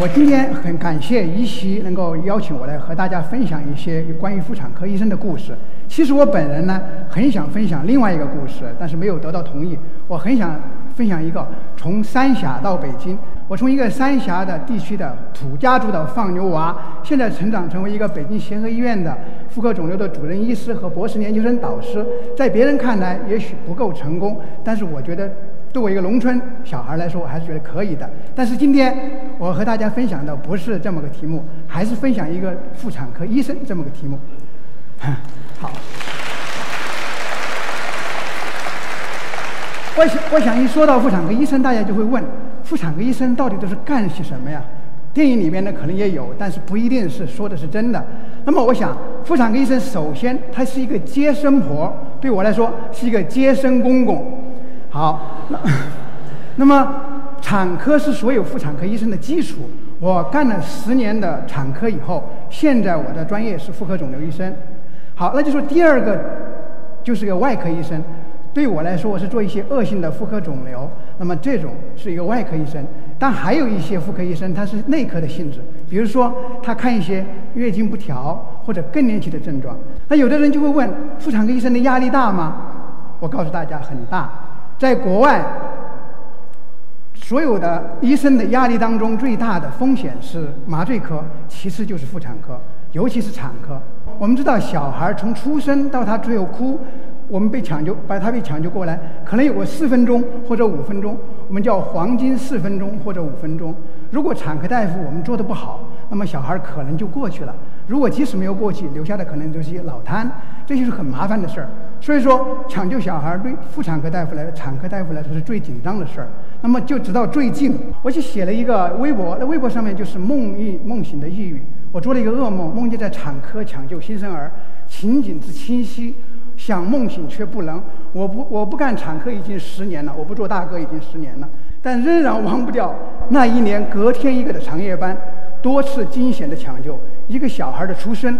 我今天很感谢一席能够邀请我来和大家分享一些关于妇产科医生的故事。其实我本人呢，很想分享另外一个故事，但是没有得到同意。我很想分享一个从三峡到北京，我从一个三峡的地区的土家族的放牛娃，现在成长成为一个北京协和医院的妇科肿瘤的主任医师和博士研究生导师。在别人看来也许不够成功，但是我觉得。作为一个农村小孩来说，我还是觉得可以的。但是今天我和大家分享的不是这么个题目，还是分享一个妇产科医生这么个题目。好，我想，我想一说到妇产科医生，大家就会问：妇产科医生到底都是干些什么呀？电影里面呢可能也有，但是不一定是说的是真的。那么我想，妇产科医生首先他是一个接生婆，对我来说是一个接生公公。好，那那么产科是所有妇产科医生的基础。我干了十年的产科以后，现在我的专业是妇科肿瘤医生。好，那就说第二个就是个外科医生。对我来说，我是做一些恶性的妇科肿瘤，那么这种是一个外科医生。但还有一些妇科医生，他是内科的性质，比如说他看一些月经不调或者更年期的症状。那有的人就会问，妇产科医生的压力大吗？我告诉大家，很大。在国外，所有的医生的压力当中，最大的风险是麻醉科，其次就是妇产科，尤其是产科。我们知道，小孩从出生到他最后哭，我们被抢救，把他被抢救过来，可能有个四分钟或者五分钟，我们叫黄金四分钟或者五分钟。如果产科大夫我们做的不好，那么小孩可能就过去了。如果即使没有过去，留下的可能就是一些脑瘫，这就是很麻烦的事儿。所以说，抢救小孩对妇产科大夫来说、产科大夫来说是最紧张的事儿。那么就直到最近，我就写了一个微博，那微博上面就是梦呓梦醒的抑郁。我做了一个噩梦，梦见在产科抢救新生儿，情景之清晰，想梦醒却不能。我不我不干产科已经十年了，我不做大哥已经十年了，但仍然忘不掉那一年隔天一个的长夜班。多次惊险的抢救，一个小孩的出生，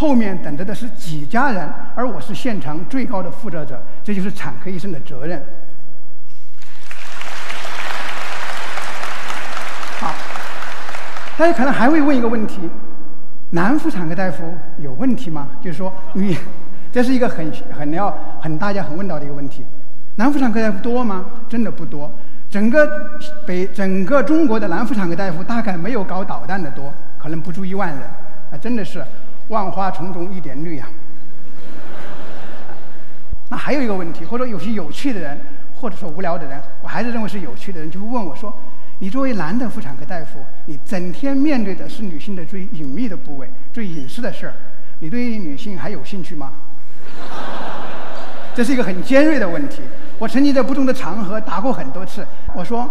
后面等着的是几家人，而我是现场最高的负责者，这就是产科医生的责任。好，大家可能还会问一个问题：男妇产科大夫有问题吗？就是说，你，这是一个很很要很大家很问到的一个问题。男妇产科大夫多吗？真的不多。整个北整个中国的男妇产科大夫大概没有搞导弹的多，可能不足一万人，啊，真的是万花丛中一点绿呀。那还有一个问题，或者有些有趣的人，或者说无聊的人，我还是认为是有趣的人，就会问我说：“你作为男的妇产科大夫，你整天面对的是女性的最隐秘的部位、最隐私的事儿，你对于女性还有兴趣吗？”这是一个很尖锐的问题。我曾经在不同的场合答过很多次。我说，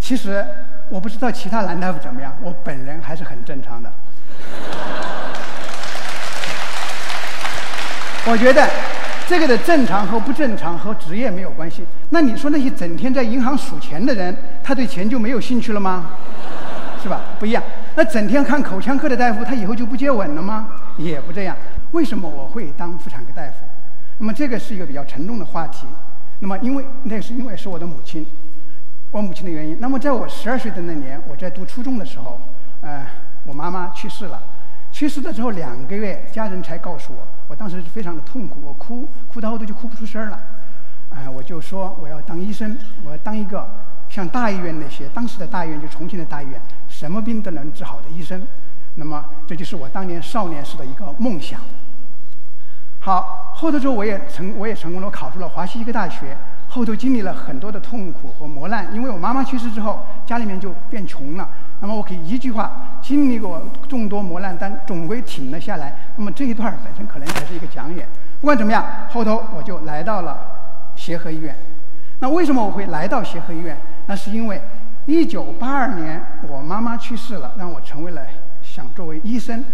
其实我不知道其他男大夫怎么样，我本人还是很正常的。我觉得这个的正常和不正常和职业没有关系。那你说那些整天在银行数钱的人，他对钱就没有兴趣了吗？是吧？不一样。那整天看口腔科的大夫，他以后就不接吻了吗？也不这样。为什么我会当妇产科大夫？那么这个是一个比较沉重的话题。那么，因为那是因为是我的母亲，我母亲的原因。那么，在我十二岁的那年，我在读初中的时候，呃，我妈妈去世了。去世的时候两个月，家人才告诉我，我当时是非常的痛苦，我哭，哭到后头就哭不出声了。哎，我就说我要当医生，我要当一个像大医院那些当时的大医院，就重庆的大医院，什么病都能治好的医生。那么，这就是我当年少年时的一个梦想。好，后头之后我也成，我也成功了，我考入了华西医科大学。后头经历了很多的痛苦和磨难，因为我妈妈去世之后，家里面就变穷了。那么我可以一句话，经历过众多磨难，但总归挺了下来。那么这一段本身可能才是一个讲演。不管怎么样，后头我就来到了协和医院。那为什么我会来到协和医院？那是因为一九八二年我妈妈去世了，让我成为了想作为医生。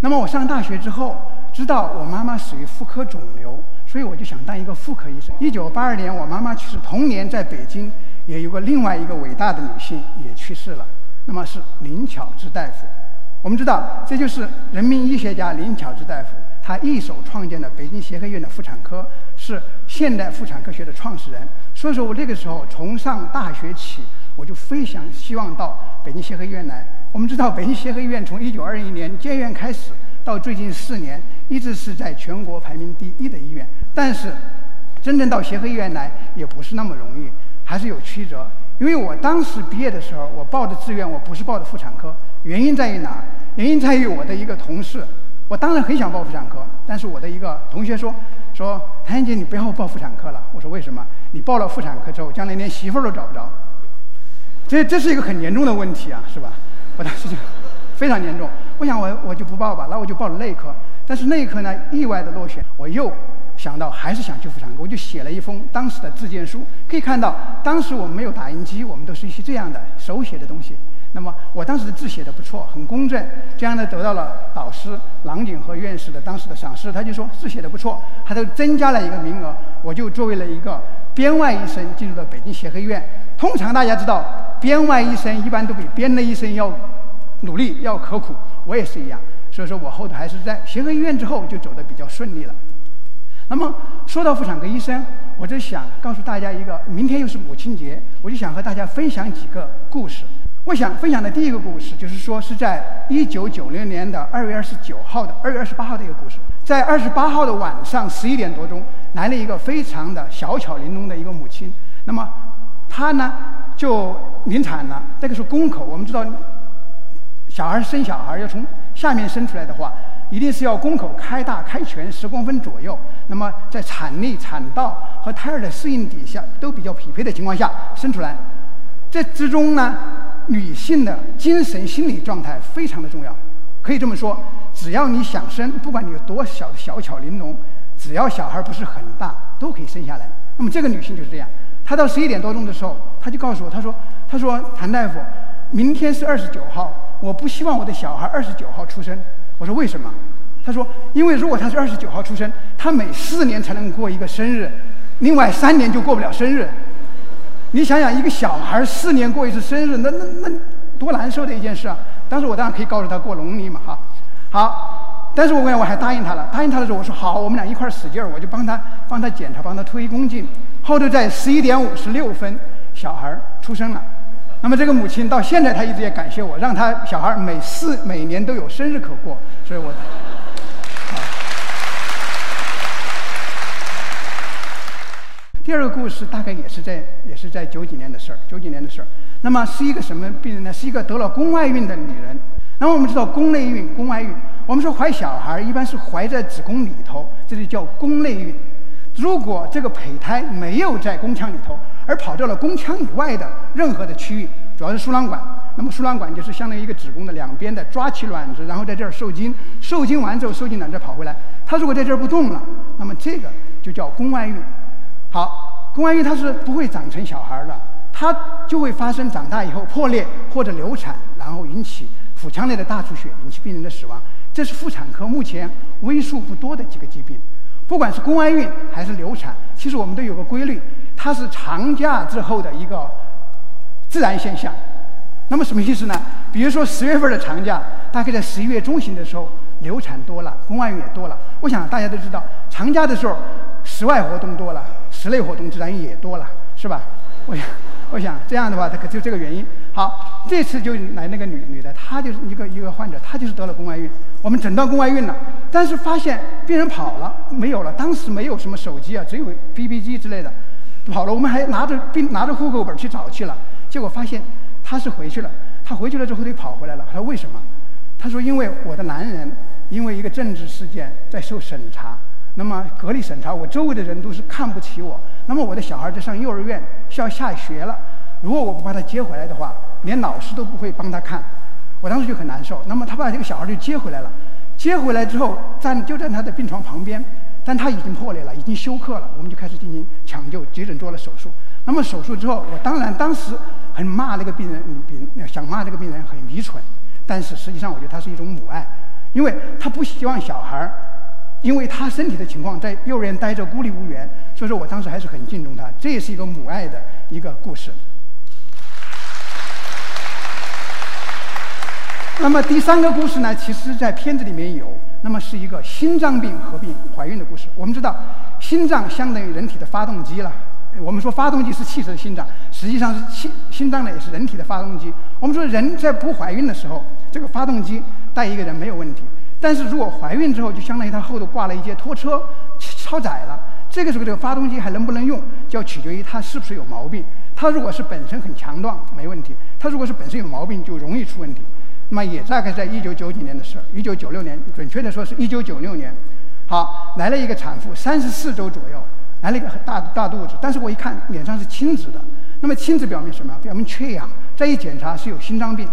那么我上大学之后。知道我妈妈死于妇科肿瘤，所以我就想当一个妇科医生。一九八二年我妈妈去世，同年在北京也有个另外一个伟大的女性也去世了，那么是林巧稚大夫。我们知道，这就是人民医学家林巧稚大夫，他一手创建了北京协和医院的妇产科，是现代妇产科学的创始人。所以说我那个时候从上大学起，我就非常希望到北京协和医院来我们知道北京协和医院从1921年建院开始到最近四年，一直是在全国排名第一的医院。但是，真正到协和医院来也不是那么容易，还是有曲折。因为我当时毕业的时候，我报的志愿我不是报的妇产科，原因在于哪？原因在于我的一个同事，我当然很想报妇产科，但是我的一个同学说说谭姐你不要报妇产科了。我说为什么？你报了妇产科之后，将来连媳妇儿都找不着。这这是一个很严重的问题啊，是吧？我当时就非常严重，我想我我就不报吧，那我就报了内科。但是内科呢，意外的落选，我又想到还是想去妇产科，我就写了一封当时的自荐书。可以看到，当时我们没有打印机，我们都是一些这样的手写的东西。那么我当时的字写的不错，很公正，这样呢得到了导师郎景和院士的当时的赏识。他就说字写的不错，他都增加了一个名额，我就作为了一个编外医生进入了北京协和医院。通常大家知道，编外医生一般都比编内医生要努力、要刻苦。我也是一样，所以说我后头还是在协和医院之后就走的比较顺利了。那么说到妇产科医生，我就想告诉大家一个，明天又是母亲节，我就想和大家分享几个故事。我想分享的第一个故事，就是说是在一九九零年的二月二十九号的二月二十八号的一个故事。在二十八号的晚上十一点多钟，来了一个非常的小巧玲珑的一个母亲。那么她呢就临产了，那个是宫口。我们知道，小孩生小孩要从下面生出来的话，一定是要宫口开大开全十公分左右。那么在产力、产道和胎儿的适应底下都比较匹配的情况下生出来。这之中呢，女性的精神心理状态非常的重要。可以这么说，只要你想生，不管你有多小的小巧玲珑，只要小孩不是很大，都可以生下来。那么这个女性就是这样。她到十一点多钟的时候，她就告诉我，她说：“她说谭大夫，明天是二十九号，我不希望我的小孩二十九号出生。”我说：“为什么？”他说：“因为如果他是二十九号出生，他每四年才能过一个生日，另外三年就过不了生日。你想想，一个小孩四年过一次生日，那那那多难受的一件事啊！当时我当然可以告诉他过农历嘛，哈，好，但是我问我还答应他了。答应他的时候，我说好，我们俩一块儿使劲儿，我就帮他帮他检查，帮他推宫颈。后头在十一点五十六分，小孩出生了。那么这个母亲到现在，她一直也感谢我，让她小孩每四每年都有生日可过。所以我，第二个故事大概也是在也是在九几年的事儿，九几年的事儿。那么是一个什么病人呢？是一个得了宫外孕的女人。那么我们知道宫内孕、宫外孕，我们说怀小孩一般是怀在子宫里头，这就叫宫内孕。如果这个胚胎没有在宫腔里头，而跑到了宫腔以外的任何的区域，主要是输卵管，那么输卵管就是相当于一个子宫的两边的抓起卵子，然后在这儿受精，受精完之后受精卵再跑回来。它如果在这儿不动了，那么这个就叫宫外孕。好，宫外孕它是不会长成小孩的，它就会发生长大以后破裂或者流产，然后引起腹腔内的大出血，引起病人的死亡。这是妇产科目前为数不多的几个疾病。不管是宫外孕还是流产，其实我们都有个规律，它是长假之后的一个自然现象。那么什么意思呢？比如说十月份的长假，大概在十一月中旬的时候，流产多了，宫外孕也多了。我想大家都知道，长假的时候，室外活动多了，室内活动自然也多了，是吧？我想，我想这样的话，它可就这个原因。好，这次就来那个女女的，她就是一个一个患者，她就是得了宫外孕。我们诊断宫外孕了，但是发现病人跑了，没有了。当时没有什么手机啊，只有 BB 机之类的，跑了。我们还拿着病拿着户口本去找去了，结果发现她是回去了。她回去了之后，她又跑回来了。她说为什么？她说因为我的男人因为一个政治事件在受审查，那么隔离审查，我周围的人都是看不起我。那么我的小孩在上幼儿园，需要下学了。如果我不把他接回来的话，连老师都不会帮他看。我当时就很难受。那么他把这个小孩就接回来了，接回来之后站就在他的病床旁边，但他已经破裂了，已经休克了。我们就开始进行抢救，急诊做了手术。那么手术之后，我当然当时很骂那个病人，病想骂这个病人很愚蠢。但是实际上，我觉得他是一种母爱，因为他不希望小孩因为他身体的情况在幼儿园待着孤立无援，所以说我当时还是很敬重他。这也是一个母爱的一个故事。那么第三个故事呢，其实，在片子里面有，那么是一个心脏病合并怀孕的故事。我们知道，心脏相当于人体的发动机了。我们说发动机是汽车的心脏，实际上是心心脏呢也是人体的发动机。我们说人在不怀孕的时候，这个发动机带一个人没有问题，但是如果怀孕之后，就相当于它后头挂了一节拖车，超载了。这个时候这个发动机还能不能用，就要取决于它是不是有毛病。它如果是本身很强壮，没问题；它如果是本身有毛病，就容易出问题。那么也大概在一九九几年的事儿，一九九六年，准确的说是一九九六年。好，来了一个产妇，三十四周左右，来了一个大大肚子，但是我一看脸上是青紫的。那么青紫表明什么？表明缺氧。再一检查是有心脏病。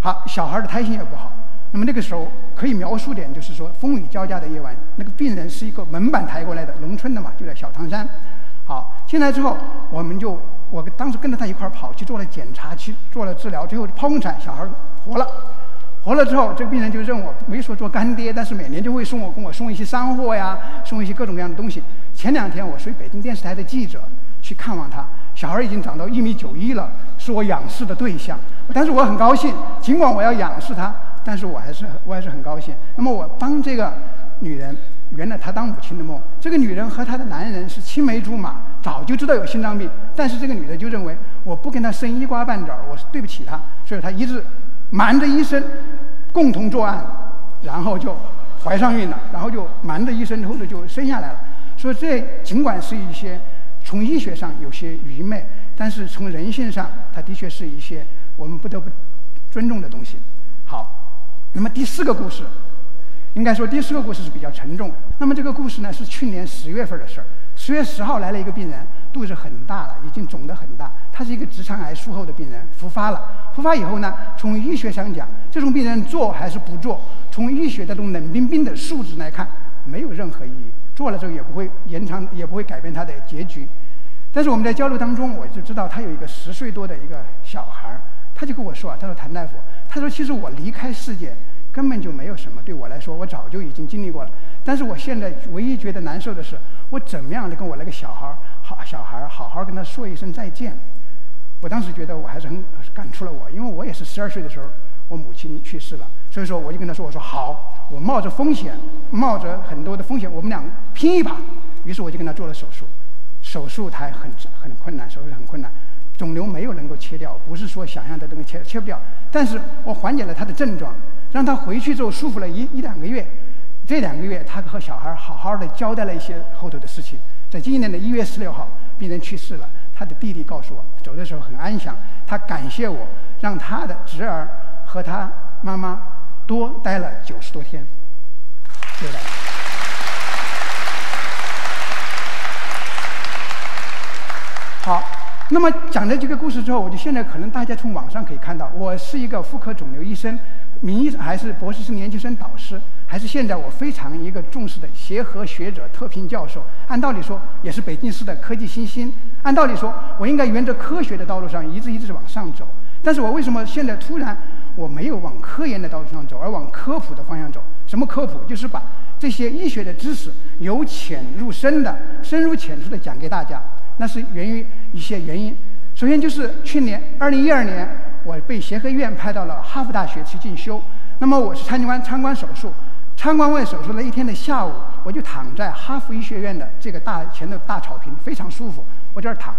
好，小孩的胎心也不好。那么那个时候可以描述点，就是说风雨交加的夜晚，那个病人是一个门板抬过来的，农村的嘛，就在小汤山。好，进来之后我们就。我当时跟着他一块儿跑去做了检查，去做了治疗，最后剖宫产，小孩活了。活了之后，这个病人就认我没说做干爹，但是每年就会送我跟我送一些山货呀，送一些各种各样的东西。前两天我随北京电视台的记者去看望他，小孩已经长到一米九一了，是我仰视的对象。但是我很高兴，尽管我要仰视他，但是我还是我还是很高兴。那么我帮这个女人圆了她当母亲的梦。这个女人和她的男人是青梅竹马。早就知道有心脏病，但是这个女的就认为我不跟他生一瓜半枣，我是对不起她，所以她一直瞒着医生，共同作案，然后就怀上孕了，然后就瞒着医生，后头就生下来了。所以这尽管是一些从医学上有些愚昧，但是从人性上，它的确是一些我们不得不尊重的东西。那么第四个故事，应该说第四个故事是比较沉重。那么这个故事呢，是去年十月份的事儿。十月十号来了一个病人，肚子很大了，已经肿得很大。他是一个直肠癌术后的病人，复发了。复发以后呢，从医学上讲，这种病人做还是不做？从医学的这种冷冰冰的数字来看，没有任何意义。做了之后也不会延长，也不会改变他的结局。但是我们在交流当中，我就知道他有一个十岁多的一个小孩儿，他就跟我说啊，他说谭大夫，他说其实我离开世界根本就没有什么，对我来说，我早就已经经历过了。但是我现在唯一觉得难受的是。我怎么样的跟我那个小孩儿好小孩儿好好跟他说一声再见？我当时觉得我还是很感触了我，因为我也是十二岁的时候，我母亲去世了，所以说我就跟他说：“我说好，我冒着风险，冒着很多的风险，我们俩拼一把。”于是我就跟他做了手术，手术台很很困难，手术很困难，肿瘤没有能够切掉，不是说想象的那个切切不掉，但是我缓解了他的症状，让他回去之后舒服了一一两个月。这两个月，他和小孩好好的交代了一些后头的事情。在今年的一月十六号，病人去世了。他的弟弟告诉我，走的时候很安详。他感谢我，让他的侄儿和他妈妈多待了九十多天。谢谢大家。好，那么讲了这个故事之后，我就现在可能大家从网上可以看到，我是一个妇科肿瘤医生，名义还是博士生研究生导师。还是现在我非常一个重视的协和学者特聘教授，按道理说也是北京市的科技新星。按道理说，我应该沿着科学的道路上一直一直往上走。但是我为什么现在突然我没有往科研的道路上走，而往科普的方向走？什么科普？就是把这些医学的知识由浅入深的、深入浅出的讲给大家。那是源于一些原因。首先就是去年二零一二年，我被协和医院派到了哈佛大学去进修。那么我是参观参观手术。参观完手术那一天的下午，我就躺在哈佛医学院的这个大前的大草坪，非常舒服。我这儿躺，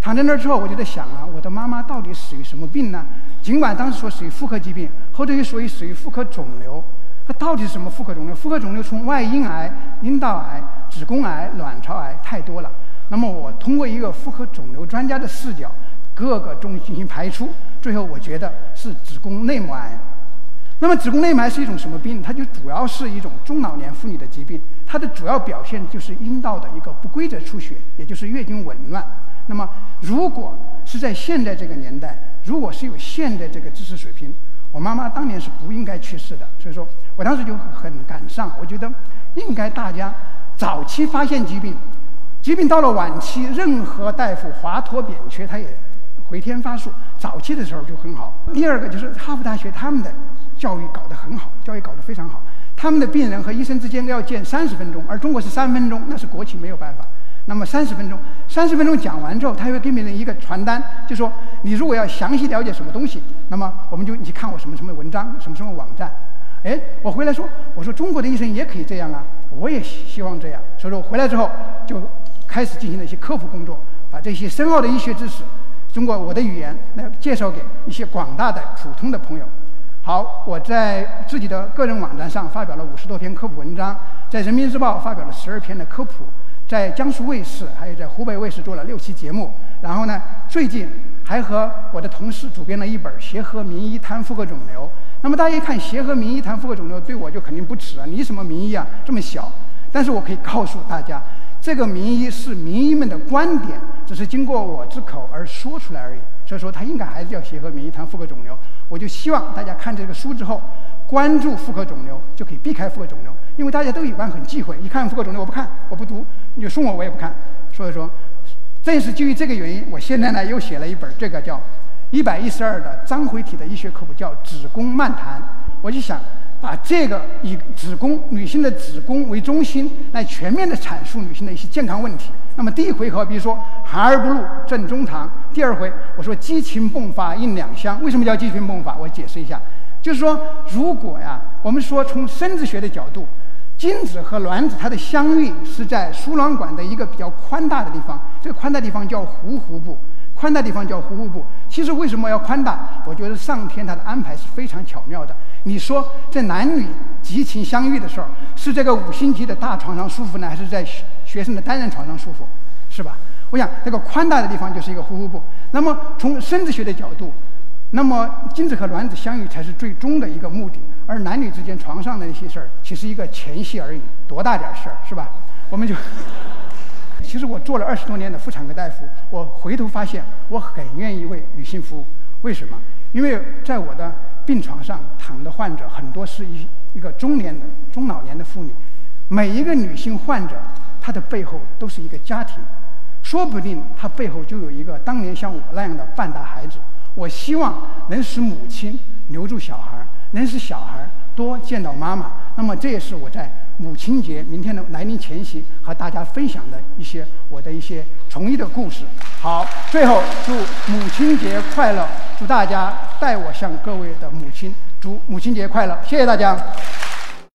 躺在那儿之后，我就在想啊，我的妈妈到底属于什么病呢？尽管当时说属于妇科疾病，后头又属于属于妇科肿瘤，它到底是什么妇科肿瘤？妇科肿瘤从外阴癌、阴道癌、子宫癌、卵巢癌太多了。那么我通过一个妇科肿瘤专家的视角，各个中进行排除，最后我觉得是子宫内膜癌。那么子宫内膜癌是一种什么病？它就主要是一种中老年妇女的疾病，它的主要表现就是阴道的一个不规则出血，也就是月经紊乱。那么如果是在现在这个年代，如果是有现在这个知识水平，我妈妈当年是不应该去世的。所以说我当时就很感伤，我觉得应该大家早期发现疾病，疾病到了晚期，任何大夫华佗扁鹊他也回天乏术，早期的时候就很好。第二个就是哈佛大学他们的。教育搞得很好，教育搞得非常好。他们的病人和医生之间要见三十分钟，而中国是三分钟，那是国情没有办法。那么三十分钟，三十分钟讲完之后，他会给病人一个传单，就说你如果要详细了解什么东西，那么我们就你看我什么什么文章，什么什么网站。哎，我回来说，我说中国的医生也可以这样啊，我也希望这样。所以说回来之后就开始进行了一些科普工作，把这些深奥的医学知识通过我的语言来介绍给一些广大的普通的朋友。好，我在自己的个人网站上发表了五十多篇科普文章，在人民日报发表了十二篇的科普，在江苏卫视还有在湖北卫视做了六期节目。然后呢，最近还和我的同事主编了一本《协和名医谈妇科肿瘤》。那么大家一看《协和名医谈妇科肿瘤》，对我就肯定不耻啊！你什么名医啊，这么小？但是我可以告诉大家，这个名医是名医们的观点，只是经过我之口而说出来而已。所以说，他应该还是叫《协和名医谈妇科肿瘤》。我就希望大家看这个书之后，关注妇科肿瘤，就可以避开妇科肿瘤。因为大家都一般很忌讳，一看妇科肿瘤我不看，我不读，你就送我我也不看。所以说，正是基于这个原因，我现在呢又写了一本这个叫一百一十二的章回体的医学科普，叫《子宫漫谈》。我就想把这个以子宫女性的子宫为中心，来全面的阐述女性的一些健康问题。那么第一回合，比如说含而不入正中堂；第二回我说激情迸发应两相。为什么叫激情迸发？我解释一下，就是说如果呀，我们说从生殖学的角度，精子和卵子它的相遇是在输卵管的一个比较宽大的地方，这个宽大地方叫壶壶部。宽大地方叫壶壶部。其实为什么要宽大？我觉得上天它的安排是非常巧妙的。你说这男女激情相遇的时候，是这个五星级的大床上舒服呢，还是在学生的单人床上舒服？是吧？我想这个宽大的地方就是一个壶壶部。那么从生殖学的角度，那么精子和卵子相遇才是最终的一个目的，而男女之间床上的那些事儿，其实一个前戏而已，多大点事儿是吧？我们就。其实我做了二十多年的妇产科大夫，我回头发现我很愿意为女性服务。为什么？因为在我的病床上场的患者很多是一一个中年的中老年的妇女，每一个女性患者她的背后都是一个家庭，说不定她背后就有一个当年像我那样的半大孩子。我希望能使母亲留住小孩，能使小孩多见到妈妈。那么这也是我在。母亲节明天的来临前夕，和大家分享的一些我的一些从医的故事。好，最后祝母亲节快乐！祝大家代我向各位的母亲祝母亲节快乐！谢谢大家。